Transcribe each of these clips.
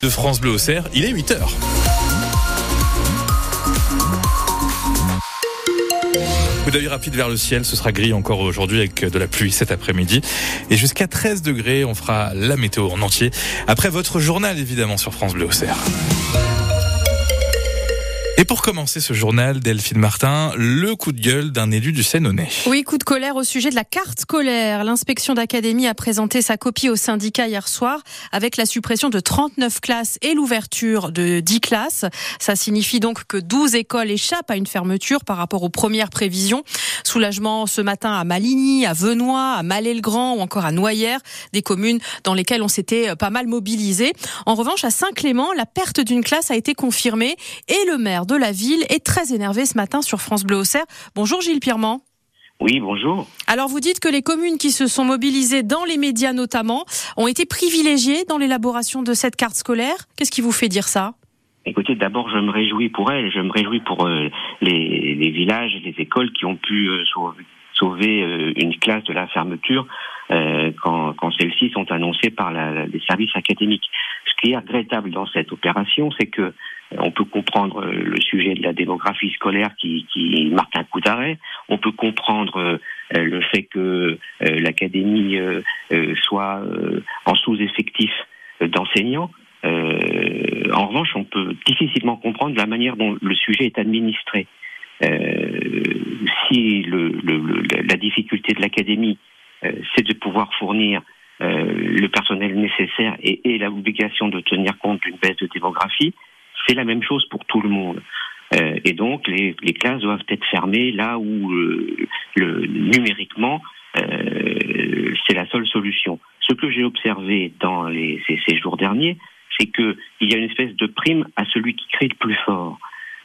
de France Bleu au Cerf, il est 8h. Coup d'œil rapide vers le ciel, ce sera gris encore aujourd'hui avec de la pluie cet après-midi. Et jusqu'à 13 degrés, on fera la météo en entier. Après votre journal évidemment sur France Bleu au Cerf. Et pour commencer ce journal, Delphine Martin, le coup de gueule d'un élu du Sénonais. Oui, coup de colère au sujet de la carte scolaire. L'inspection d'académie a présenté sa copie au syndicat hier soir avec la suppression de 39 classes et l'ouverture de 10 classes. Ça signifie donc que 12 écoles échappent à une fermeture par rapport aux premières prévisions. Soulagement ce matin à Maligny, à Venoy, à Malais-le-Grand ou encore à Noyères, des communes dans lesquelles on s'était pas mal mobilisé. En revanche, à Saint-Clément, la perte d'une classe a été confirmée et le maire de la ville est très énervé ce matin sur France Bleu Auxerre. Bonjour Gilles Pirement. Oui, bonjour. Alors vous dites que les communes qui se sont mobilisées dans les médias notamment ont été privilégiées dans l'élaboration de cette carte scolaire. Qu'est-ce qui vous fait dire ça? Écoutez, d'abord, je me réjouis pour elles, je me réjouis pour euh, les, les, villages, les écoles qui ont pu euh, sauver, sauver euh, une classe de la fermeture quand, quand celles-ci sont annoncées par la, les services académiques. Qui est regrettable dans cette opération, c'est que on peut comprendre euh, le sujet de la démographie scolaire qui, marque un coup d'arrêt. On peut comprendre euh, le fait que euh, l'académie soit en sous-effectif d'enseignants. en revanche, on peut difficilement comprendre la manière dont le sujet est administré. si le, la difficulté de l'académie, c'est de pouvoir fournir le personnel nécessaire et, et l'obligation de tenir compte d'une baisse de démographie, c'est la même chose pour tout le monde. Euh, et donc, les, les, classes doivent être fermées là où euh, le, numériquement, euh, c'est la seule solution. Ce que j'ai observé dans les, ces, ces, jours derniers, c'est qu'il y a une espèce de prime à celui qui crie le plus fort.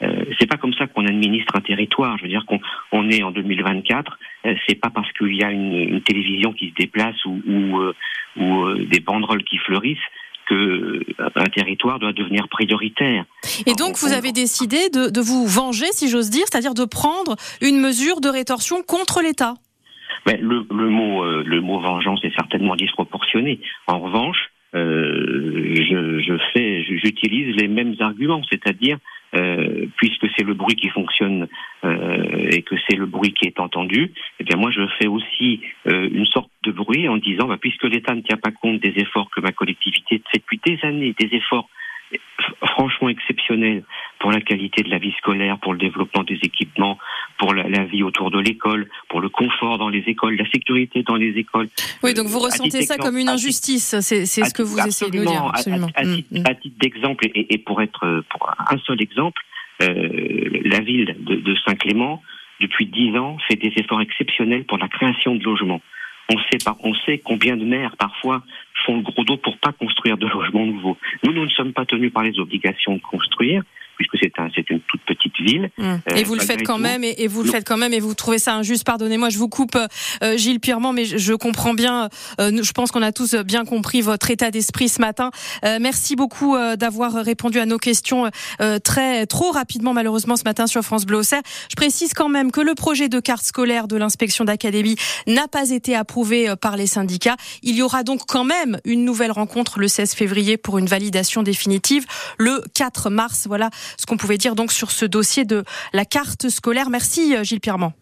Euh, c'est pas comme ça qu'on administre un territoire. Je veux dire qu'on on est en 2024. Euh, c'est pas parce qu'il y a une, une, télévision qui se déplace ou, ou, euh, ou des banderoles qui fleurissent que euh, un territoire doit devenir prioritaire. Et donc, vous avez décidé de, de vous venger, si j'ose dire, c'est-à-dire de prendre une mesure de rétorsion contre l'État. Mais le, le, mot, euh, le mot vengeance est certainement disproportionné. En revanche, euh, je, je fais, j'utilise les mêmes arguments, c'est-à-dire euh, puisque c'est le bruit qui fonctionne euh, et que c'est le bruit qui est entendu, eh bien moi je fais aussi euh, une sorte de bruit en disant, bah, puisque l'État ne tient pas compte des efforts que ma collectivité fait depuis des années, des efforts franchement exceptionnel pour la qualité de la vie scolaire, pour le développement des équipements, pour la, la vie autour de l'école, pour le confort dans les écoles, la sécurité dans les écoles. Oui, donc vous euh, ressentez ça comme une injustice, c'est ce que vous essayez de nous dire. Absolument. À, mm, mm. à, titre d'exemple, et, et, pour être pour un seul exemple, euh, la ville de, Saint-Clément, depuis dix ans, fait des efforts exceptionnels pour la création de logements. On sait, on sait combien de maires parfois font le gros dos pour pas construire de logements nouveaux. Nous, nous ne sommes pas tenus par les obligations de construire puisque c'est un, une toute petite ville. Mmh. Euh, et vous le faites quand même, et, vous le faites quand même, et vous trouvez ça injuste. Pardonnez-moi, je vous coupe, euh, Gilles Pirement, mais je, je comprends bien. Euh, je pense qu'on a tous bien compris votre état d'esprit ce matin. Euh, merci beaucoup euh, d'avoir répondu à nos questions euh, très trop rapidement, malheureusement ce matin sur France Bleu Auxerre. Je précise quand même que le projet de carte scolaire de l'inspection d'académie n'a pas été approuvé par les syndicats. Il y aura donc quand même une nouvelle rencontre le 16 février pour une validation définitive le 4 mars. Voilà ce qu'on pouvait dire donc sur ce dossier de la carte scolaire. Merci Gilles Pierrement.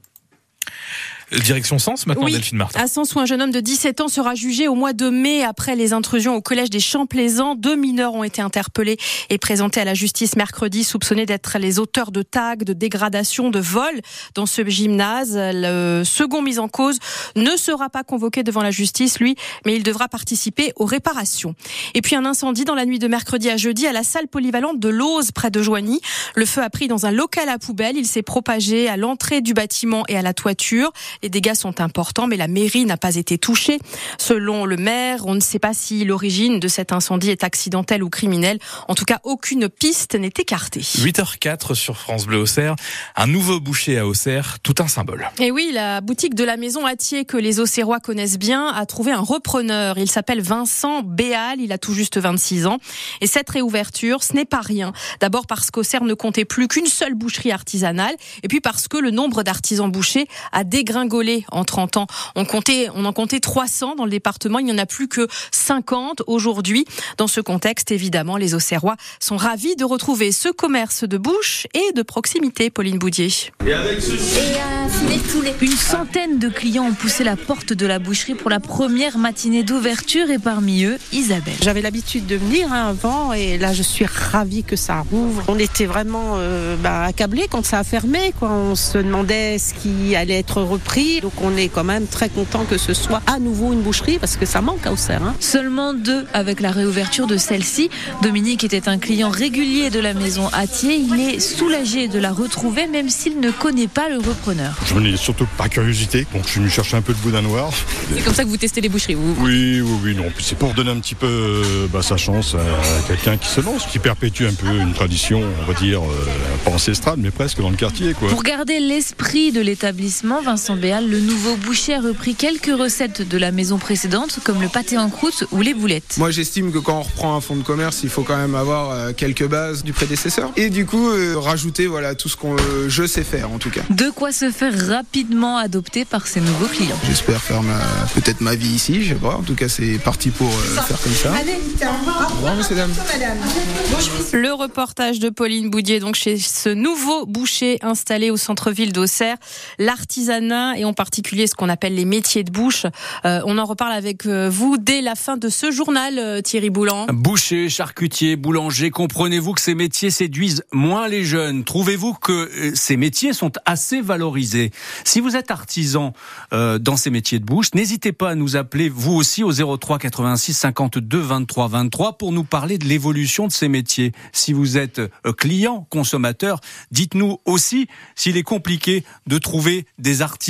Direction Sens maintenant, oui, Delphine Martin. À Sens, où un jeune homme de 17 ans sera jugé au mois de mai après les intrusions au collège des Champs-Plaisants. Deux mineurs ont été interpellés et présentés à la justice mercredi, soupçonnés d'être les auteurs de tags, de dégradation, de vol dans ce gymnase. Le second mis en cause ne sera pas convoqué devant la justice, lui, mais il devra participer aux réparations. Et puis un incendie dans la nuit de mercredi à jeudi à la salle polyvalente de Lose, près de Joigny. Le feu a pris dans un local à poubelle. Il s'est propagé à l'entrée du bâtiment et à la toiture. Les dégâts sont importants, mais la mairie n'a pas été touchée. Selon le maire, on ne sait pas si l'origine de cet incendie est accidentelle ou criminelle. En tout cas, aucune piste n'est écartée. 8h04 sur France Bleu Auxerre. Un nouveau boucher à Auxerre, tout un symbole. Et oui, la boutique de la maison Atier que les Auxerrois connaissent bien a trouvé un repreneur. Il s'appelle Vincent Béal. Il a tout juste 26 ans. Et cette réouverture, ce n'est pas rien. D'abord parce qu'Auxerre ne comptait plus qu'une seule boucherie artisanale. Et puis parce que le nombre d'artisans bouchers a dégringolé Congolais en 30 ans. On comptait, on en comptait 300 dans le département. Il n'y en a plus que 50 aujourd'hui. Dans ce contexte, évidemment, les Auxerrois sont ravis de retrouver ce commerce de bouche et de proximité. Pauline Boudier. Et avec Une centaine de clients ont poussé la porte de la boucherie pour la première matinée d'ouverture et parmi eux, Isabelle. J'avais l'habitude de venir hein, avant et là je suis ravie que ça rouvre. On était vraiment euh, bah, accablés quand ça a fermé. Quoi. On se demandait ce qui allait être repris. Donc on est quand même très content que ce soit à nouveau une boucherie parce que ça manque à Auxerre. Hein. Seulement deux avec la réouverture de celle-ci. Dominique était un client régulier de la maison Atier. Il est soulagé de la retrouver même s'il ne connaît pas le repreneur. Je venais surtout par curiosité, donc je suis venu chercher un peu de boudin noir. C'est comme ça que vous testez les boucheries, vous Oui, oui, oui, non. C'est pour donner un petit peu euh, bah, sa chance à quelqu'un qui se lance, qui perpétue un peu une tradition, on va dire, euh, pas ancestrale, mais presque dans le quartier. Quoi. Pour garder l'esprit de l'établissement, Vincent Béal, le nouveau boucher a repris quelques recettes de la maison précédente, comme le pâté en croûte ou les boulettes. Moi, j'estime que quand on reprend un fonds de commerce, il faut quand même avoir euh, quelques bases du prédécesseur. Et du coup, rajouter voilà, tout ce que je sais faire, en tout cas. De quoi se faire rapidement adopter par ses nouveaux clients. J'espère faire peut-être ma vie ici, je sais pas. En tout cas, c'est parti pour euh, faire comme ça. Allez, Le reportage de Pauline Boudier, donc chez ce nouveau boucher installé au centre-ville d'Auxerre, l'artisanat et en particulier ce qu'on appelle les métiers de bouche. Euh, on en reparle avec euh, vous dès la fin de ce journal, Thierry Boulan. Boucher, charcutier, boulanger, comprenez-vous que ces métiers séduisent moins les jeunes? Trouvez-vous que ces métiers sont assez valorisés? Si vous êtes artisan dans ces métiers de bouche, n'hésitez pas à nous appeler vous aussi au 03 86 52 23 23 pour nous parler de l'évolution de ces métiers. Si vous êtes euh, client, consommateur, dites-nous aussi s'il est compliqué de trouver des artisans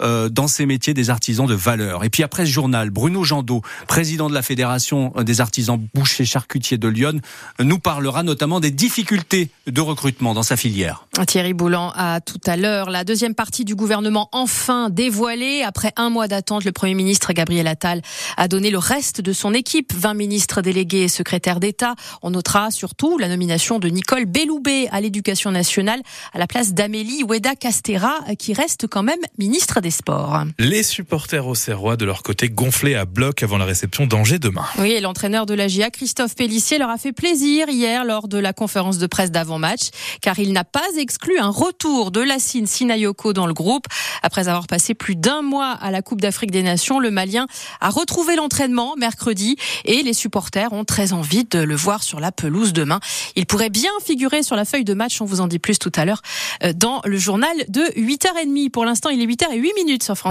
euh, dans ces métiers, des artisans de valeur. Et puis après ce journal, Bruno Jandot, président de la Fédération des artisans bouchers charcutiers de Lyon, nous parlera notamment des difficultés de recrutement dans sa filière. Thierry Boulan à tout à l'heure. La deuxième partie du gouvernement enfin dévoilée. Après un mois d'attente, le Premier ministre Gabriel Attal a donné le reste de son équipe, 20 ministres délégués et secrétaires d'État. On notera surtout la nomination de Nicole Belloubet à l'éducation nationale à la place d'Amélie Oueda Castera, qui reste quand même ministre des Sports. Les supporters au Serrois, de leur côté, gonflés à bloc avant la réception d'Angers demain. Oui, et l'entraîneur de la GIA, Christophe Pellissier, leur a fait plaisir hier lors de la conférence de presse d'avant-match, car il n'a pas exclu un retour de Lassine Sinayoko dans le groupe. Après avoir passé plus d'un mois à la Coupe d'Afrique des Nations, le Malien a retrouvé l'entraînement mercredi et les supporters ont très envie de le voir sur la pelouse demain. Il pourrait bien figurer sur la feuille de match, on vous en dit plus tout à l'heure, euh, dans le journal de 8h30. Pour l'instant, il est 8h08 minutes sur France.